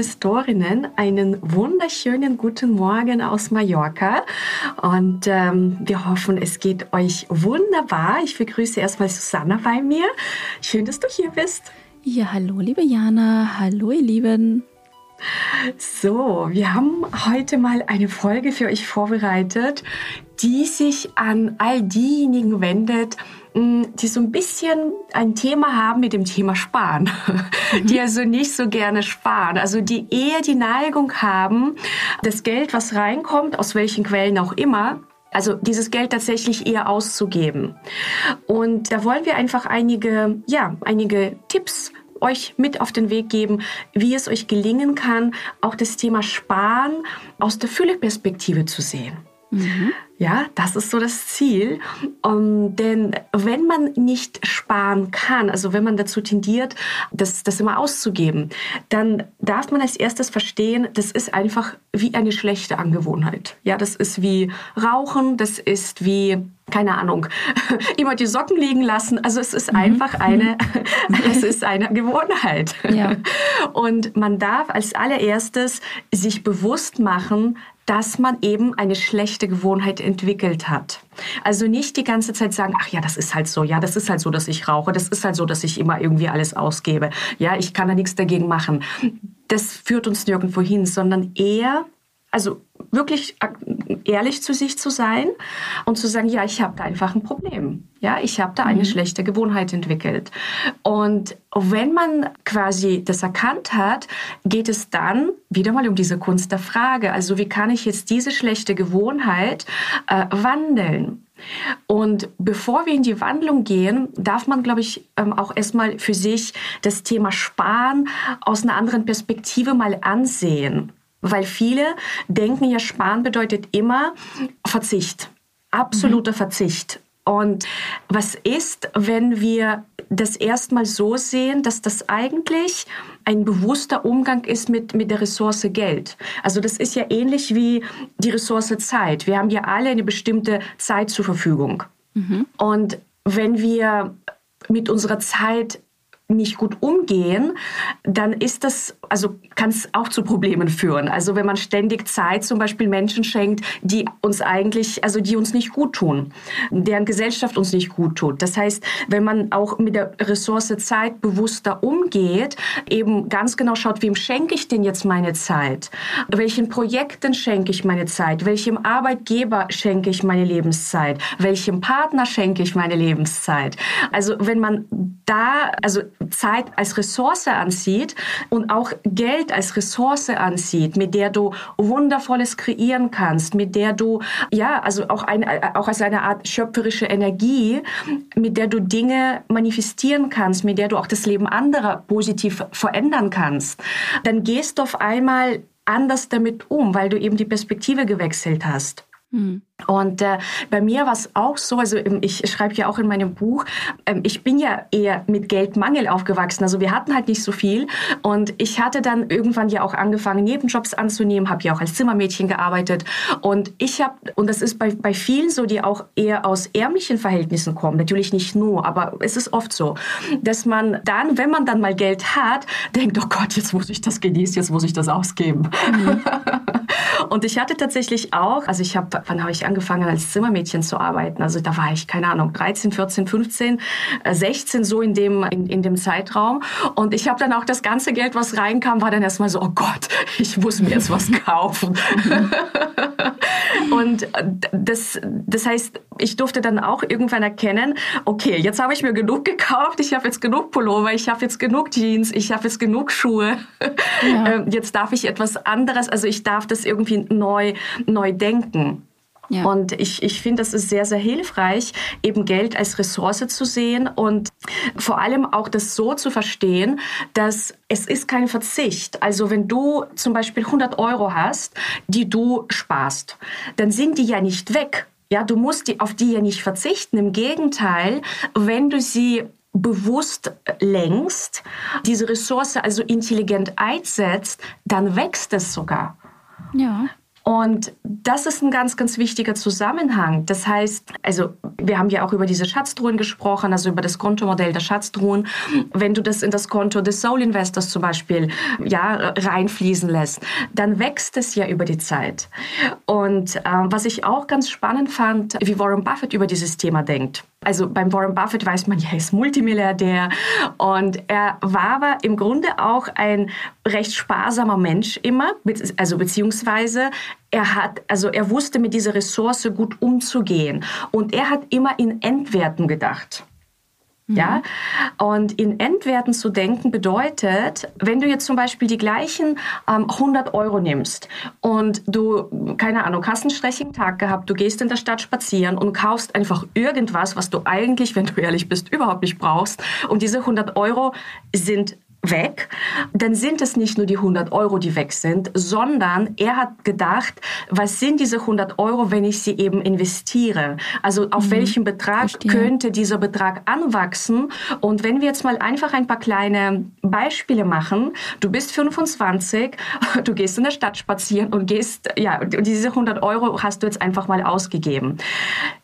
Investorinnen, einen wunderschönen guten Morgen aus Mallorca und ähm, wir hoffen, es geht euch wunderbar. Ich begrüße erstmal Susanna bei mir. Schön, dass du hier bist. Ja, hallo liebe Jana, hallo ihr Lieben. So, wir haben heute mal eine Folge für euch vorbereitet, die sich an all diejenigen wendet, die so ein bisschen ein Thema haben mit dem Thema Sparen, mhm. die also nicht so gerne sparen, also die eher die Neigung haben, das Geld, was reinkommt, aus welchen Quellen auch immer, also dieses Geld tatsächlich eher auszugeben. Und da wollen wir einfach einige, ja, einige Tipps euch mit auf den Weg geben, wie es euch gelingen kann, auch das Thema Sparen aus der Fülleperspektive zu sehen. Mhm. Ja, das ist so das Ziel. Um, denn wenn man nicht sparen kann, also wenn man dazu tendiert, das, das immer auszugeben, dann darf man als erstes verstehen, das ist einfach wie eine schlechte Angewohnheit. Ja, das ist wie Rauchen, das ist wie keine Ahnung, immer die Socken liegen lassen. Also es ist mhm. einfach eine, es ist eine Gewohnheit. Ja. Und man darf als allererstes sich bewusst machen, dass man eben eine schlechte Gewohnheit entwickelt hat. Also nicht die ganze Zeit sagen, ach ja, das ist halt so, ja, das ist halt so, dass ich rauche, das ist halt so, dass ich immer irgendwie alles ausgebe. Ja, ich kann da nichts dagegen machen. Das führt uns nirgendwo hin, sondern eher also wirklich ehrlich zu sich zu sein und zu sagen, ja, ich habe da einfach ein Problem. Ja, ich habe da eine mhm. schlechte Gewohnheit entwickelt. Und wenn man quasi das erkannt hat, geht es dann wieder mal um diese Kunst der Frage. Also wie kann ich jetzt diese schlechte Gewohnheit äh, wandeln? Und bevor wir in die Wandlung gehen, darf man, glaube ich, ähm, auch erstmal für sich das Thema Sparen aus einer anderen Perspektive mal ansehen. Weil viele denken ja, Sparen bedeutet immer Verzicht, absoluter mhm. Verzicht. Und was ist, wenn wir das erstmal so sehen, dass das eigentlich ein bewusster Umgang ist mit, mit der Ressource Geld. Also das ist ja ähnlich wie die Ressource Zeit. Wir haben ja alle eine bestimmte Zeit zur Verfügung. Mhm. Und wenn wir mit unserer Zeit nicht gut umgehen, dann ist das, also kann es auch zu Problemen führen. Also wenn man ständig Zeit zum Beispiel Menschen schenkt, die uns eigentlich, also die uns nicht gut tun, deren Gesellschaft uns nicht gut tut. Das heißt, wenn man auch mit der Ressource Zeit bewusster umgeht, eben ganz genau schaut, wem schenke ich denn jetzt meine Zeit? Welchen Projekten schenke ich meine Zeit? Welchem Arbeitgeber schenke ich meine Lebenszeit? Welchem Partner schenke ich meine Lebenszeit? Also wenn man da, also Zeit als Ressource ansieht und auch Geld als Ressource ansieht, mit der du Wundervolles kreieren kannst, mit der du, ja, also auch, ein, auch als eine Art schöpferische Energie, mit der du Dinge manifestieren kannst, mit der du auch das Leben anderer positiv verändern kannst, dann gehst du auf einmal anders damit um, weil du eben die Perspektive gewechselt hast. Mhm. Und äh, bei mir war es auch so, also ähm, ich schreibe ja auch in meinem Buch, ähm, ich bin ja eher mit Geldmangel aufgewachsen. Also wir hatten halt nicht so viel. Und ich hatte dann irgendwann ja auch angefangen, Nebenjobs anzunehmen, habe ja auch als Zimmermädchen gearbeitet. Und ich habe, und das ist bei, bei vielen so, die auch eher aus ärmlichen Verhältnissen kommen, natürlich nicht nur, aber es ist oft so, dass man dann, wenn man dann mal Geld hat, denkt, oh Gott, jetzt muss ich das genießen, jetzt muss ich das ausgeben. Mhm. und ich hatte tatsächlich auch, also ich habe, wann habe ich angefangen als Zimmermädchen zu arbeiten. Also da war ich, keine Ahnung, 13, 14, 15, 16 so in dem, in, in dem Zeitraum. Und ich habe dann auch das ganze Geld, was reinkam, war dann erstmal so, oh Gott, ich muss mir jetzt was kaufen. Und das, das heißt, ich durfte dann auch irgendwann erkennen, okay, jetzt habe ich mir genug gekauft, ich habe jetzt genug Pullover, ich habe jetzt genug Jeans, ich habe jetzt genug Schuhe. Ja. Ähm, jetzt darf ich etwas anderes, also ich darf das irgendwie neu, neu denken. Ja. Und ich, ich finde, das ist sehr, sehr hilfreich, eben Geld als Ressource zu sehen und vor allem auch das so zu verstehen, dass es ist kein Verzicht. Also wenn du zum Beispiel 100 Euro hast, die du sparst, dann sind die ja nicht weg, Ja, du musst die, auf die ja nicht verzichten. Im Gegenteil, wenn du sie bewusst lenkst, diese Ressource also intelligent einsetzt, dann wächst es sogar. Ja. Und das ist ein ganz, ganz wichtiger Zusammenhang. Das heißt, also wir haben ja auch über diese Schatztruhen gesprochen, also über das Kontomodell der Schatztruhen. Wenn du das in das Konto des Soul Investors zum Beispiel ja, reinfließen lässt, dann wächst es ja über die Zeit. Und äh, was ich auch ganz spannend fand, wie Warren Buffett über dieses Thema denkt. Also beim Warren Buffett weiß man, ja, er ist Multimilliardär und er war aber im Grunde auch ein recht sparsamer Mensch immer, also beziehungsweise er hat, also er wusste mit dieser Ressource gut umzugehen und er hat immer in Endwerten gedacht. Ja, und in Endwerten zu denken bedeutet, wenn du jetzt zum Beispiel die gleichen ähm, 100 Euro nimmst und du, keine Ahnung, hast einen stressigen Tag gehabt, du gehst in der Stadt spazieren und kaufst einfach irgendwas, was du eigentlich, wenn du ehrlich bist, überhaupt nicht brauchst. Und diese 100 Euro sind weg, dann sind es nicht nur die 100 Euro, die weg sind, sondern er hat gedacht, was sind diese 100 Euro, wenn ich sie eben investiere? Also auf mhm. welchen Betrag Verstehe. könnte dieser Betrag anwachsen? Und wenn wir jetzt mal einfach ein paar kleine Beispiele machen, du bist 25, du gehst in der Stadt spazieren und gehst, ja, diese 100 Euro hast du jetzt einfach mal ausgegeben.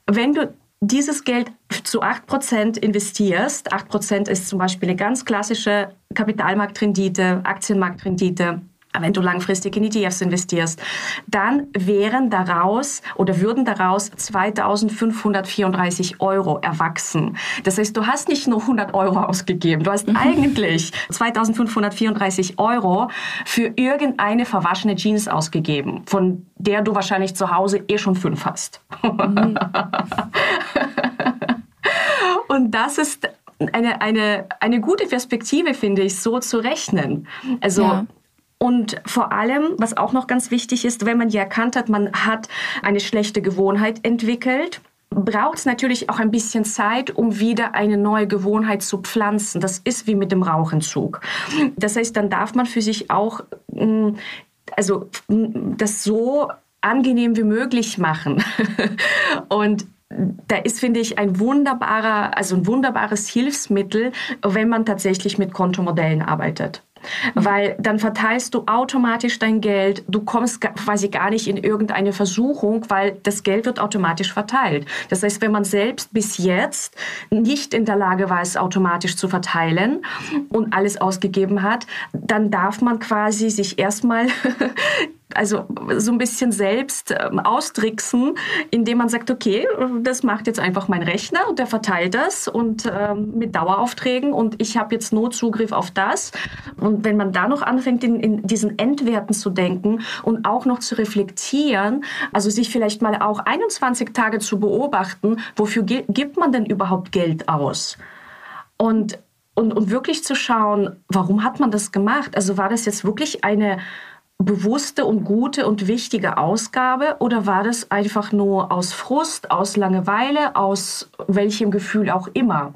Wenn du dieses Geld zu 8% investierst, 8% ist zum Beispiel eine ganz klassische Kapitalmarktrendite, Aktienmarktrendite, wenn du langfristig in ETFs investierst, dann wären daraus oder würden daraus 2534 Euro erwachsen. Das heißt, du hast nicht nur 100 Euro ausgegeben, du hast mhm. eigentlich 2534 Euro für irgendeine verwaschene Jeans ausgegeben, von der du wahrscheinlich zu Hause eh schon fünf hast. Mhm. Und das ist eine, eine, eine gute Perspektive, finde ich, so zu rechnen. Also ja. Und vor allem, was auch noch ganz wichtig ist, wenn man ja erkannt hat, man hat eine schlechte Gewohnheit entwickelt, braucht es natürlich auch ein bisschen Zeit, um wieder eine neue Gewohnheit zu pflanzen. Das ist wie mit dem Rauchenzug. Das heißt, dann darf man für sich auch, mm, also mm, das so angenehm wie möglich machen. Und da ist, finde ich, ein wunderbarer, also ein wunderbares Hilfsmittel, wenn man tatsächlich mit Kontomodellen arbeitet. Weil dann verteilst du automatisch dein Geld, du kommst quasi gar nicht in irgendeine Versuchung, weil das Geld wird automatisch verteilt. Das heißt, wenn man selbst bis jetzt nicht in der Lage war, es automatisch zu verteilen und alles ausgegeben hat, dann darf man quasi sich erstmal also so ein bisschen selbst ähm, austricksen, indem man sagt, okay, das macht jetzt einfach mein Rechner und der verteilt das und ähm, mit Daueraufträgen und ich habe jetzt nur Zugriff auf das. Und wenn man da noch anfängt, in, in diesen Endwerten zu denken und auch noch zu reflektieren, also sich vielleicht mal auch 21 Tage zu beobachten, wofür gibt man denn überhaupt Geld aus? Und, und, und wirklich zu schauen, warum hat man das gemacht? Also war das jetzt wirklich eine bewusste und gute und wichtige Ausgabe oder war das einfach nur aus Frust, aus Langeweile, aus welchem Gefühl auch immer?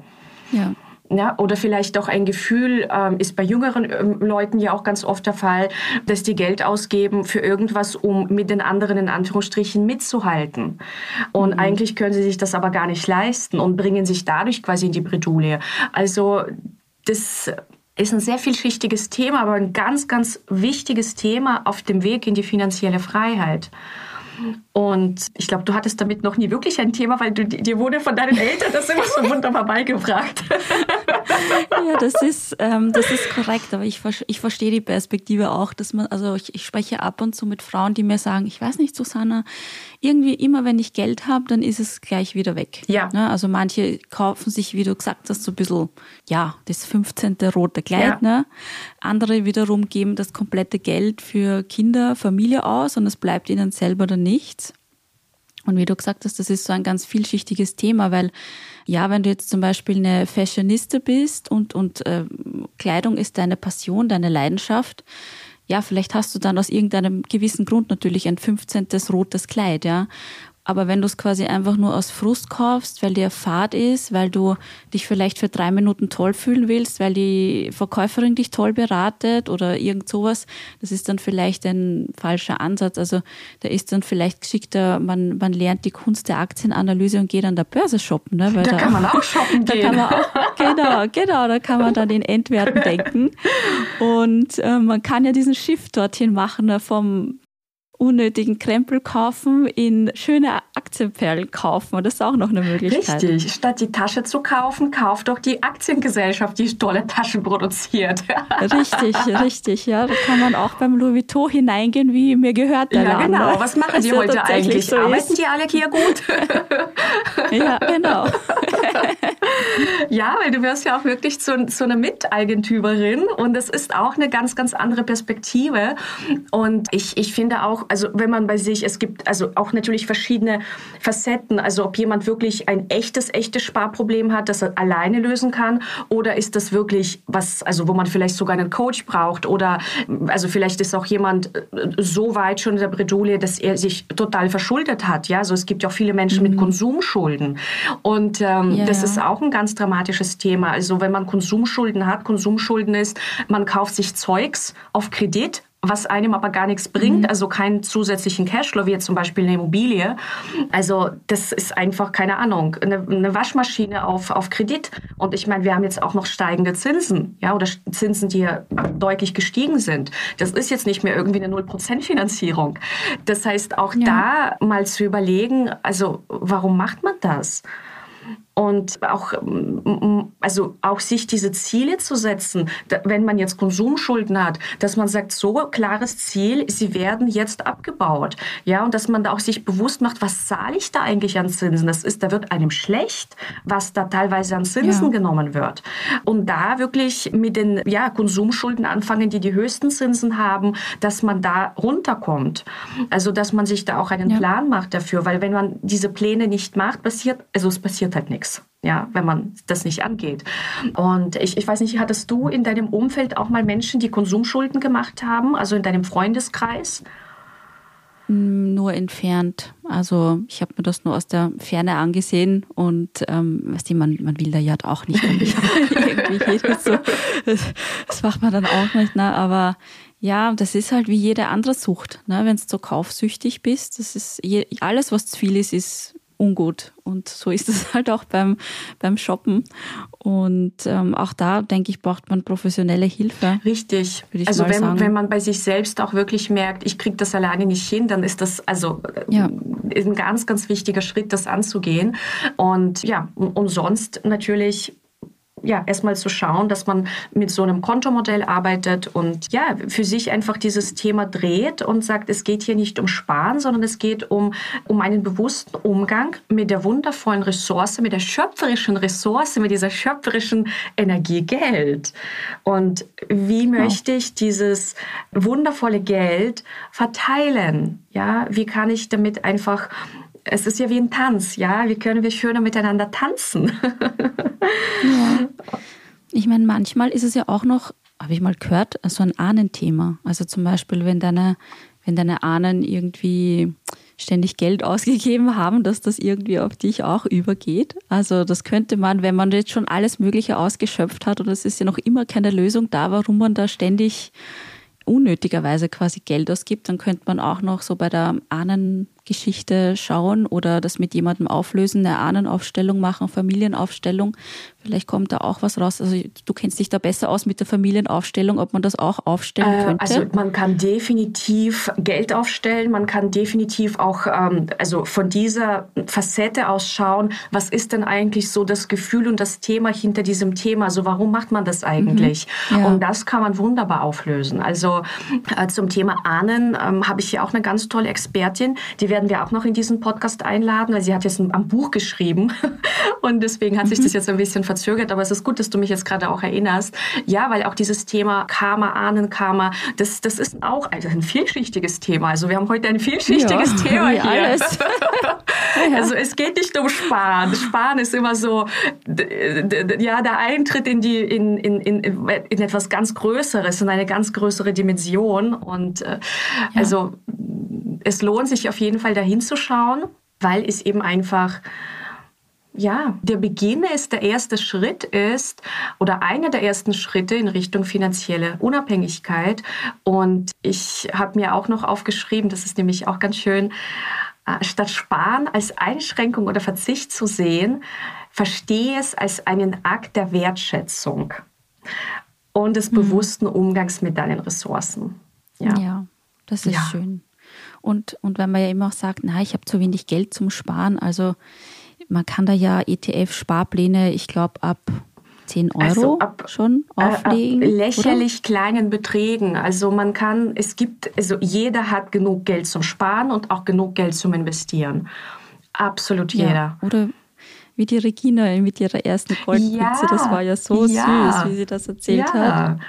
Ja. Ja, oder vielleicht auch ein Gefühl, ähm, ist bei jüngeren ähm, Leuten ja auch ganz oft der Fall, dass die Geld ausgeben für irgendwas, um mit den anderen in Anführungsstrichen mitzuhalten. Und mhm. eigentlich können sie sich das aber gar nicht leisten und bringen sich dadurch quasi in die Bredouille. Also das ist ein sehr vielschichtiges Thema, aber ein ganz, ganz wichtiges Thema auf dem Weg in die finanzielle Freiheit. Und ich glaube, du hattest damit noch nie wirklich ein Thema, weil du, dir wurde von deinen Eltern das immer so wunderbar beigebracht. ja, das ist, ähm, das ist korrekt, aber ich, ich verstehe die Perspektive auch, dass man, also ich, ich spreche ab und zu mit Frauen, die mir sagen, ich weiß nicht, Susanna, irgendwie immer, wenn ich Geld habe, dann ist es gleich wieder weg. Ja. Ne? Also manche kaufen sich, wie du gesagt hast, so ein bisschen, ja, das 15. rote Kleid. Ja. Ne? Andere wiederum geben das komplette Geld für Kinder, Familie aus und es bleibt ihnen selber dann nichts. Und wie du gesagt hast, das ist so ein ganz vielschichtiges Thema, weil ja, wenn du jetzt zum Beispiel eine Fashioniste bist und, und äh, Kleidung ist deine Passion, deine Leidenschaft, ja, vielleicht hast du dann aus irgendeinem gewissen Grund natürlich ein 15. rotes Kleid, ja. Aber wenn du es quasi einfach nur aus Frust kaufst, weil dir Fahrt ist, weil du dich vielleicht für drei Minuten toll fühlen willst, weil die Verkäuferin dich toll beratet oder irgend sowas, das ist dann vielleicht ein falscher Ansatz. Also da ist dann vielleicht geschickter, man, man lernt die Kunst der Aktienanalyse und geht an der Börse shoppen. Ne? Weil da, da kann man auch shoppen da gehen. Kann man auch, genau, genau, da kann man dann in Endwerten denken. Und äh, man kann ja diesen Shift dorthin machen, ne, vom unnötigen Krempel kaufen, in schöne Aktienperlen kaufen. Das ist auch noch eine Möglichkeit. Richtig. Statt die Tasche zu kaufen, kauft doch die Aktiengesellschaft, die tolle Taschen produziert. richtig, richtig. Ja, da kann man auch beim Louis Vuitton hineingehen, wie mir gehört der Ja, Laden. genau. Was machen die ja heute eigentlich? so Arbeiten ist. die alle hier gut? Ja, genau. Ja, weil du wirst ja auch wirklich zu, zu einer Miteigentümerin und das ist auch eine ganz, ganz andere Perspektive. Und ich, ich finde auch, also wenn man bei sich, es gibt also auch natürlich verschiedene Facetten, also ob jemand wirklich ein echtes, echtes Sparproblem hat, das er alleine lösen kann oder ist das wirklich was, also wo man vielleicht sogar einen Coach braucht oder also vielleicht ist auch jemand äh, so weit schon in der Bredouille, dass er sich total verschuldet hat. Ja, also es gibt ja auch viele Menschen mit Konsumschulden und ähm, Ja, das ist auch ein ganz dramatisches Thema. Also wenn man Konsumschulden hat, Konsumschulden ist, man kauft sich Zeugs auf Kredit, was einem aber gar nichts bringt, also keinen zusätzlichen Cashflow, wie jetzt zum Beispiel eine Immobilie. Also das ist einfach, keine Ahnung, eine, eine Waschmaschine auf, auf Kredit. Und ich meine, wir haben jetzt auch noch steigende Zinsen, ja, oder Zinsen, die ja deutlich gestiegen sind. Das ist jetzt nicht mehr irgendwie eine 0% Finanzierung. Das heißt, auch Ja. da mal zu überlegen, also warum macht man das? Und auch, mm, also auch sich diese Ziele zu setzen, wenn man jetzt Konsumschulden hat, dass man sagt, so klares Ziel, sie werden jetzt abgebaut. Ja, und dass man da auch sich bewusst macht, was zahle ich da eigentlich an Zinsen? Das ist, da wird einem schlecht, was da teilweise an Zinsen Ja. genommen wird. Und da wirklich mit den ja, Konsumschulden anfangen, die die höchsten Zinsen haben, dass man da runterkommt. Also, dass man sich da auch einen Ja. Plan macht dafür, weil wenn man diese Pläne nicht macht, passiert, also es passiert halt nichts. Ja, wenn man das nicht angeht. Und ich, ich weiß nicht, hattest du in deinem Umfeld auch mal Menschen, die Konsumschulden gemacht haben, also in deinem Freundeskreis? Nur entfernt. Also ich habe mir das nur aus der Ferne angesehen und ähm, weißt du, man, man will da ja auch nicht irgendwie jedes so. Das, das macht man dann auch nicht, ne? Aber ja, das ist halt wie jede andere Sucht, ne? Wenn du so kaufsüchtig bist, das ist je, alles, was zu viel ist, ist ungut. Und so ist es halt auch beim, beim Shoppen. Und ähm, auch da, denke ich, braucht man professionelle Hilfe. Richtig. Also wenn, sagen. wenn man bei sich selbst auch wirklich merkt, ich kriege das alleine nicht hin, dann ist das also äh, Ja. ein ganz, ganz wichtiger Schritt, das anzugehen. Und ja, und sonst natürlich ja, erstmal zu schauen, dass man mit so einem Kontomodell arbeitet und ja, für sich einfach dieses Thema dreht und sagt, es geht hier nicht um Sparen, sondern es geht um, um einen bewussten Umgang mit der wundervollen Ressource, mit der schöpferischen Ressource, mit dieser schöpferischen Energie Geld. Und wie möchte ich dieses wundervolle Geld verteilen? Ja, wie kann ich damit einfach es ist ja wie ein Tanz, ja. Wie können wir schöner miteinander tanzen? Ja. Ich meine, manchmal ist es ja auch noch, habe ich mal gehört, so ein Ahnenthema. Also zum Beispiel, wenn deine, wenn deine Ahnen irgendwie ständig Geld ausgegeben haben, dass das irgendwie auf dich auch übergeht. Also das könnte man, wenn man jetzt schon alles Mögliche ausgeschöpft hat und es ist ja noch immer keine Lösung da, warum man da ständig unnötigerweise quasi Geld ausgibt, dann könnte man auch noch so bei der Ahnengeschichte schauen oder das mit jemandem auflösen, eine Ahnenaufstellung machen, Familienaufstellung. Vielleicht kommt da auch was raus. Also du kennst dich da besser aus mit der Familienaufstellung, ob man das auch aufstellen Äh, könnte. Also man kann definitiv Geld aufstellen, man kann definitiv auch ähm, also von dieser Facette aus schauen, was ist denn eigentlich so das Gefühl und das Thema hinter diesem Thema? Also warum macht man das eigentlich? Mhm. Ja. Und das kann man wunderbar auflösen. Also äh, zum Thema Ahnen ähm, habe ich hier auch eine ganz tolle Expertin, die werden wir auch noch in diesen Podcast einladen, weil sie hat jetzt ein Buch geschrieben und deswegen hat sich Mhm. das jetzt ein bisschen verzögert, aber es ist gut, dass du mich jetzt gerade auch erinnerst. Ja, weil auch dieses Thema Karma, Ahnenkarma, das, das ist auch also ein vielschichtiges Thema. Also wir haben heute ein vielschichtiges Ja, Thema hier. alles. Also es geht nicht um Sparen. Sparen ist immer so, ja, der Eintritt in die in, in, in, in etwas ganz Größeres, in eine ganz größere Dimension. Und äh, also es lohnt sich auf jeden Fall dahin zu schauen. weil es eben einfach ja, der Beginn ist, der erste Schritt ist oder einer der ersten Schritte in Richtung finanzielle Unabhängigkeit. Und ich habe mir auch noch aufgeschrieben, das ist nämlich auch ganz schön, äh, statt Sparen als Einschränkung oder Verzicht zu sehen, verstehe es als einen Akt der Wertschätzung und des mhm. bewussten Umgangs mit deinen Ressourcen. Ja, ja das ist ja. schön. Und, und wenn man ja immer auch sagt, na, ich habe zu wenig Geld zum Sparen, also man kann da ja ETF-Sparpläne, ich glaube, ab 10 Euro also ab, schon auflegen? Äh, ab lächerlich oder? kleinen Beträgen. Also man kann, es gibt, also jeder hat genug Geld zum Sparen und auch genug Geld zum Investieren. Absolut jeder. Ja, oder wie die Regina mit ihrer ersten Goldpizza, ja, das war ja so ja, süß, wie sie das erzählt hat.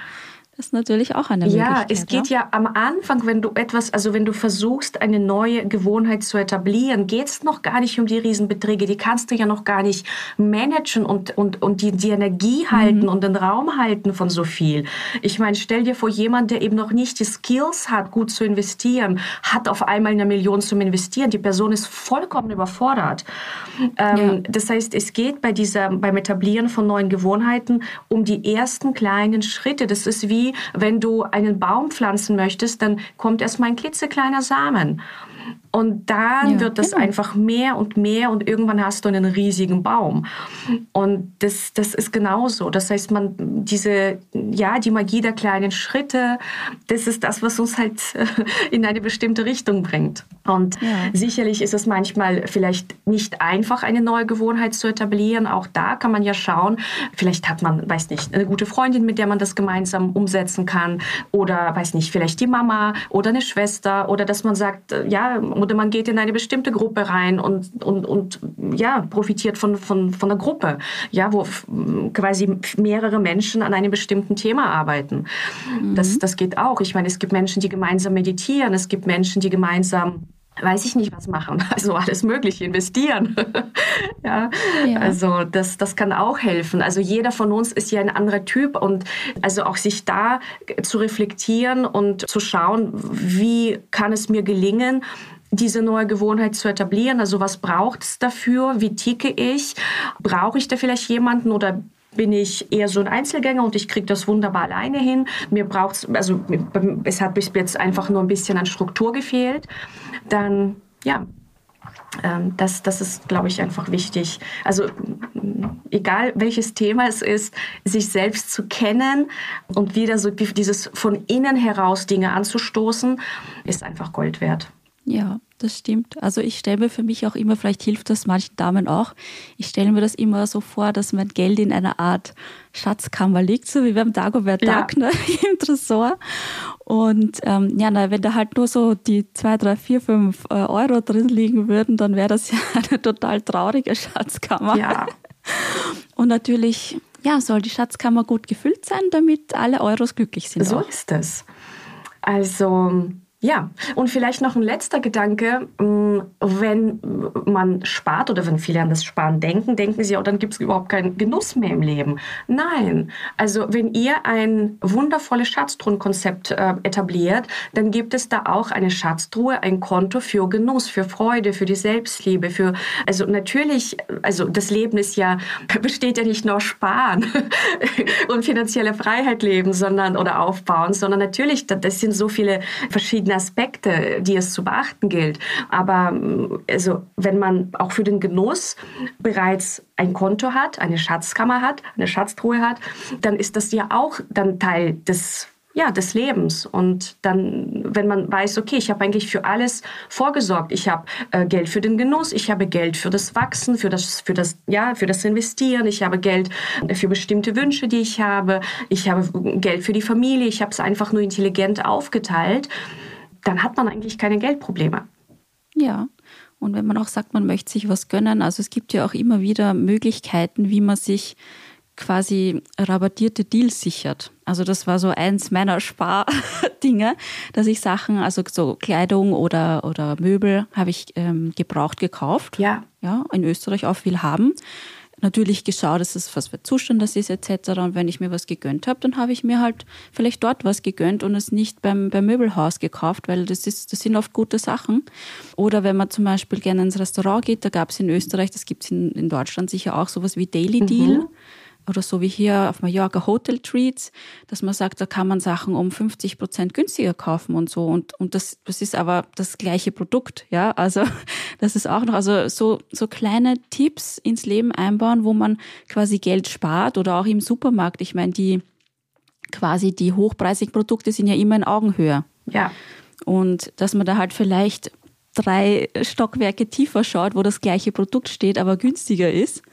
Das ist natürlich auch eine Möglichkeit. Ja, es geht ja am Anfang, wenn du etwas, also wenn du versuchst, eine neue Gewohnheit zu etablieren, geht es noch gar nicht um die Riesenbeträge. Die kannst du ja noch gar nicht managen und, und, und die, die Energie halten mhm. und den Raum halten von so viel. Ich meine, stell dir vor, jemand, der eben noch nicht die Skills hat, gut zu investieren, hat auf einmal eine Million zum Investieren. Die Person ist vollkommen überfordert. Ähm, ja. Das heißt, es geht bei dieser, beim Etablieren von neuen Gewohnheiten um die ersten kleinen Schritte. Das ist wie wenn du einen Baum pflanzen möchtest, dann kommt erstmal ein klitzekleiner Samen. Und dann ja, wird das genau. einfach mehr und mehr und irgendwann hast du einen riesigen Baum. Und das, das ist genauso. Das heißt, man, diese, ja, die Magie der kleinen Schritte, das ist das, was uns halt in eine bestimmte Richtung bringt. Und ja. sicherlich ist es manchmal vielleicht nicht einfach, eine neue Gewohnheit zu etablieren. Auch da kann man ja schauen. Vielleicht hat man, weiß nicht, eine gute Freundin, mit der man das gemeinsam umsetzen kann. Oder, weiß nicht, vielleicht die Mama oder eine Schwester. Oder dass man sagt, ja, oder man geht in eine bestimmte Gruppe rein und, und, und ja, profitiert von, von, von einer Gruppe, ja, wo quasi mehrere Menschen an einem bestimmten Thema arbeiten. Mhm. Das, das geht auch. Ich meine, es gibt Menschen, die gemeinsam meditieren, es gibt Menschen, die gemeinsam weiß ich nicht was machen. Also alles Mögliche, investieren. ja. ja. Also das, das kann auch helfen. Also jeder von uns ist ja ein anderer Typ und also auch sich da zu reflektieren und zu schauen, wie kann es mir gelingen, diese neue Gewohnheit zu etablieren. Also was braucht es dafür? Wie ticke ich? Brauche ich da vielleicht jemanden oder bin ich eher so ein Einzelgänger und ich kriege das wunderbar alleine hin. Mir braucht es, also es hat bis jetzt einfach nur ein bisschen an Struktur gefehlt. Dann, ja, ähm, das, das ist, glaube ich, einfach wichtig. Also egal welches Thema es ist, sich selbst zu kennen und wieder so dieses von innen heraus Dinge anzustoßen, ist einfach Gold wert. Ja, das stimmt. Also ich stelle mir für mich auch immer, vielleicht hilft das manchen Damen auch, ich stelle mir das immer so vor, dass mein Geld in einer Art Schatzkammer liegt, so wie beim Dagobert ja. Dagner im Tresor. Und ähm, ja, na, wenn da halt nur so die zwei, drei, vier, fünf äh, Euro drin liegen würden, dann wäre das ja eine total traurige Schatzkammer. Ja. Und natürlich, ja, soll die Schatzkammer gut gefüllt sein, damit alle Euros glücklich sind. So auch. ist es. Also ja, und vielleicht noch ein letzter Gedanke. Mm, wenn man spart oder wenn viele an das Sparen denken, denken sie, oh, dann gibt es überhaupt keinen Genuss mehr im Leben. Nein, also wenn ihr ein wundervolles Schatztruhenkonzept äh, etabliert, dann gibt es da auch eine Schatztruhe, ein Konto für Genuss, für Freude, für die Selbstliebe, für, also natürlich, also das Leben ist ja, besteht ja nicht nur Sparen und finanzielle Freiheit leben, sondern, oder aufbauen, sondern natürlich, das sind so viele verschiedene Aspekte, die es zu beachten gilt. Aber also, wenn man auch für den Genuss bereits ein Konto hat, eine Schatzkammer hat, eine Schatztruhe hat, dann ist das ja auch dann Teil des ja, des Lebens. Und dann, wenn man weiß, okay, ich habe eigentlich für alles vorgesorgt. Ich habe äh, Geld für den Genuss, ich habe Geld für das Wachsen, für das, für das, ja, für das Investieren, ich habe Geld für bestimmte Wünsche, die ich habe, ich habe Geld für die Familie, ich habe es einfach nur intelligent aufgeteilt dann hat man eigentlich keine Geldprobleme. Ja. Und wenn man auch sagt, man möchte sich was gönnen, also es gibt ja auch immer wieder Möglichkeiten, wie man sich quasi rabattierte Deals sichert. Also das war so eins meiner Spardinge, dass ich Sachen, also so Kleidung oder, oder Möbel habe ich ähm, gebraucht gekauft. Ja. Ja, in Österreich auch viel haben natürlich geschaut, dass es was für Zustand das ist etc. Und wenn ich mir was gegönnt habe, dann habe ich mir halt vielleicht dort was gegönnt und es nicht beim, beim Möbelhaus gekauft, weil das, ist, das sind oft gute Sachen. Oder wenn man zum Beispiel gerne ins Restaurant geht, da gab es in Österreich, das gibt es in, in Deutschland sicher auch, sowas wie Daily Deal. Mhm oder so wie hier auf Mallorca Hotel Treats, dass man sagt, da kann man Sachen um 50 Prozent günstiger kaufen und so. Und, und das, das ist aber das gleiche Produkt, ja. Also das ist auch noch, also so, so kleine Tipps ins Leben einbauen, wo man quasi Geld spart oder auch im Supermarkt. Ich meine, die quasi die hochpreisigen Produkte sind ja immer in Augenhöhe. Ja. Und dass man da halt vielleicht drei Stockwerke tiefer schaut, wo das gleiche Produkt steht, aber günstiger ist.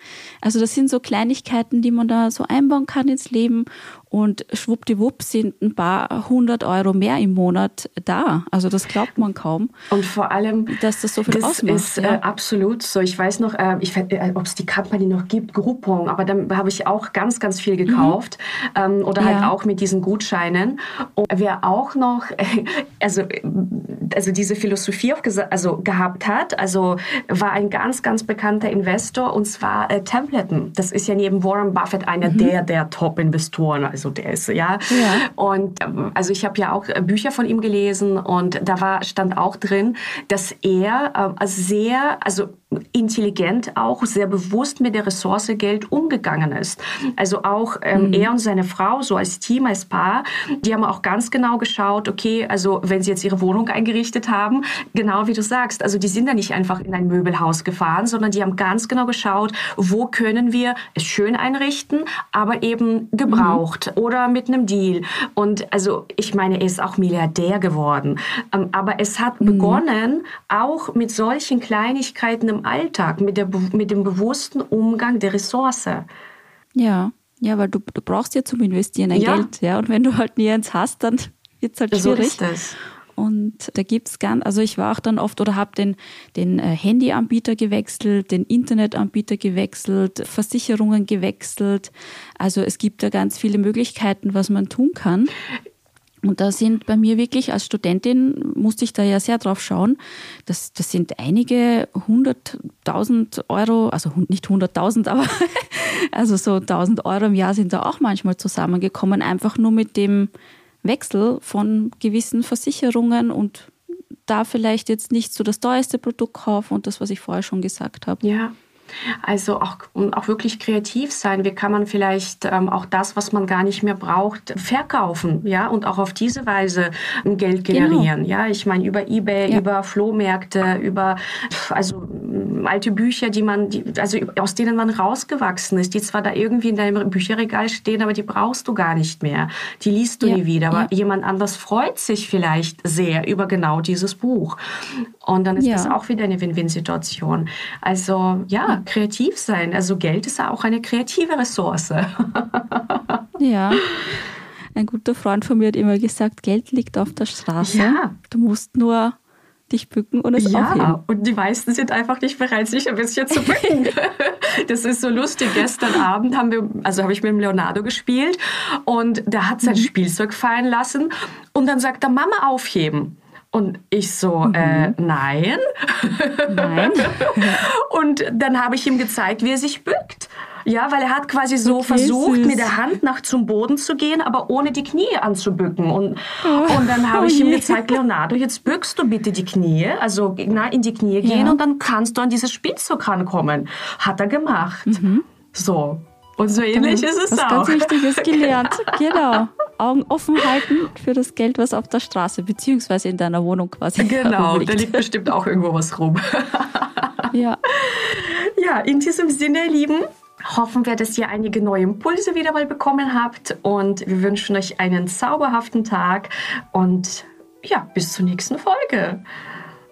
Also das sind so Kleinigkeiten, die man da so einbauen kann ins Leben und schwuppdiwupp sind ein paar hundert Euro mehr im Monat da. Also das glaubt man kaum. Und vor allem, dass das so viel das ausmacht. ist ja. äh, absolut so. Ich weiß noch, äh, äh, ob es die Kampagne noch gibt, Groupon, aber dann habe ich auch ganz, ganz viel gekauft mhm. ähm, oder halt ja. halt auch mit diesen Gutscheinen. Und wer auch noch, also, also diese Philosophie auch also gehabt hat, also war ein ganz, ganz bekannter Investor und zwar äh, Templeton. Das ist ja neben Warren Buffett einer mhm. der, der Top-Investoren. Also so der ist, ja. ja. Und ähm, also ich habe ja auch äh, Bücher von ihm gelesen und da war stand auch drin, dass er äh, sehr, also intelligent auch, sehr bewusst mit der Ressource Geld umgegangen ist. Also auch ähm, mhm. er und seine Frau, so als Team, als Paar, die haben auch ganz genau geschaut, okay, also wenn sie jetzt ihre Wohnung eingerichtet haben, genau wie du sagst, also die sind da nicht einfach in ein Möbelhaus gefahren, sondern die haben ganz genau geschaut, wo können wir es schön einrichten, aber eben gebraucht mhm. oder mit einem Deal. Und also ich meine, er ist auch Milliardär geworden. Ähm, aber es hat mhm. begonnen, auch mit solchen Kleinigkeiten im Alltag, mit, der, mit dem bewussten Umgang der Ressource. Ja, ja, weil du, du brauchst ja zum Investieren ein ja. Geld, ja. Und wenn du halt nie eins hast, dann wird es halt schwierig. So ist es. Und da gibt es ganz, also ich war auch dann oft oder habe den, den äh, Handyanbieter gewechselt, den Internetanbieter gewechselt, Versicherungen gewechselt. Also es gibt da ganz viele Möglichkeiten, was man tun kann. Und da sind bei mir wirklich als Studentin, musste ich da ja sehr drauf schauen, das, das sind einige hunderttausend Euro, also nicht hunderttausend, aber also so tausend Euro im Jahr sind da auch manchmal zusammengekommen, einfach nur mit dem Wechsel von gewissen Versicherungen und da vielleicht jetzt nicht so das teuerste Produkt kaufen und das, was ich vorher schon gesagt habe. Ja. Also auch, auch wirklich kreativ sein. Wie kann man vielleicht ähm, auch das, was man gar nicht mehr braucht, verkaufen, ja, und auch auf diese Weise Geld genau. generieren. Genau. Ja, ich meine über eBay, ja. über Flohmärkte, über also alte Bücher, die man, die, also aus denen man rausgewachsen ist, die zwar da irgendwie in deinem Bücherregal stehen, aber die brauchst du gar nicht mehr. Die liest du ja. nie wieder. Aber ja. jemand anders freut sich vielleicht sehr über genau dieses Buch. Und dann ist das auch wieder eine Win-Win-Situation. Also ja, kreativ sein. Also Geld ist ja auch eine kreative Ressource. ja. Ein guter Freund von mir hat immer gesagt, Geld liegt auf der Straße. Ja. Du musst nur dich bücken und es ja, aufheben. Ja, und die meisten sind einfach nicht bereit, sich ein bisschen zu bücken. das ist so lustig. Gestern Abend haben wir, also habe ich mit dem Leonardo gespielt und der hat sein mhm. Spielzeug fallen lassen und dann sagt er, Mama aufheben. Und ich so, mhm. äh, nein. Nein. und dann habe ich ihm gezeigt, wie er sich bückt. Ja, weil er hat quasi so okay, versucht, süß. mit der Hand nach zum Boden zu gehen, aber ohne die Knie anzubücken. Und, oh. und dann habe oh ich ihm gezeigt, Leonardo, jetzt bückst du bitte die Knie, also na, in die Knie gehen ja. und dann kannst du an dieses Spielzeug rankommen. Hat er gemacht. Mhm. So. Und so ähnlich ist es was auch. ganz Wichtiges gelernt. genau. Augen offen halten für das Geld, was auf der Straße beziehungsweise in deiner Wohnung quasi Genau, da liegt bestimmt auch irgendwo was rum. ja. Ja, in diesem Sinne, ihr Lieben, hoffen wir, dass ihr einige neue Impulse wieder mal bekommen habt und wir wünschen euch einen zauberhaften Tag und ja, bis zur nächsten Folge.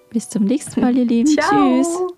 Bis zum nächsten Mal, ihr Lieben. Ciao. Tschüss.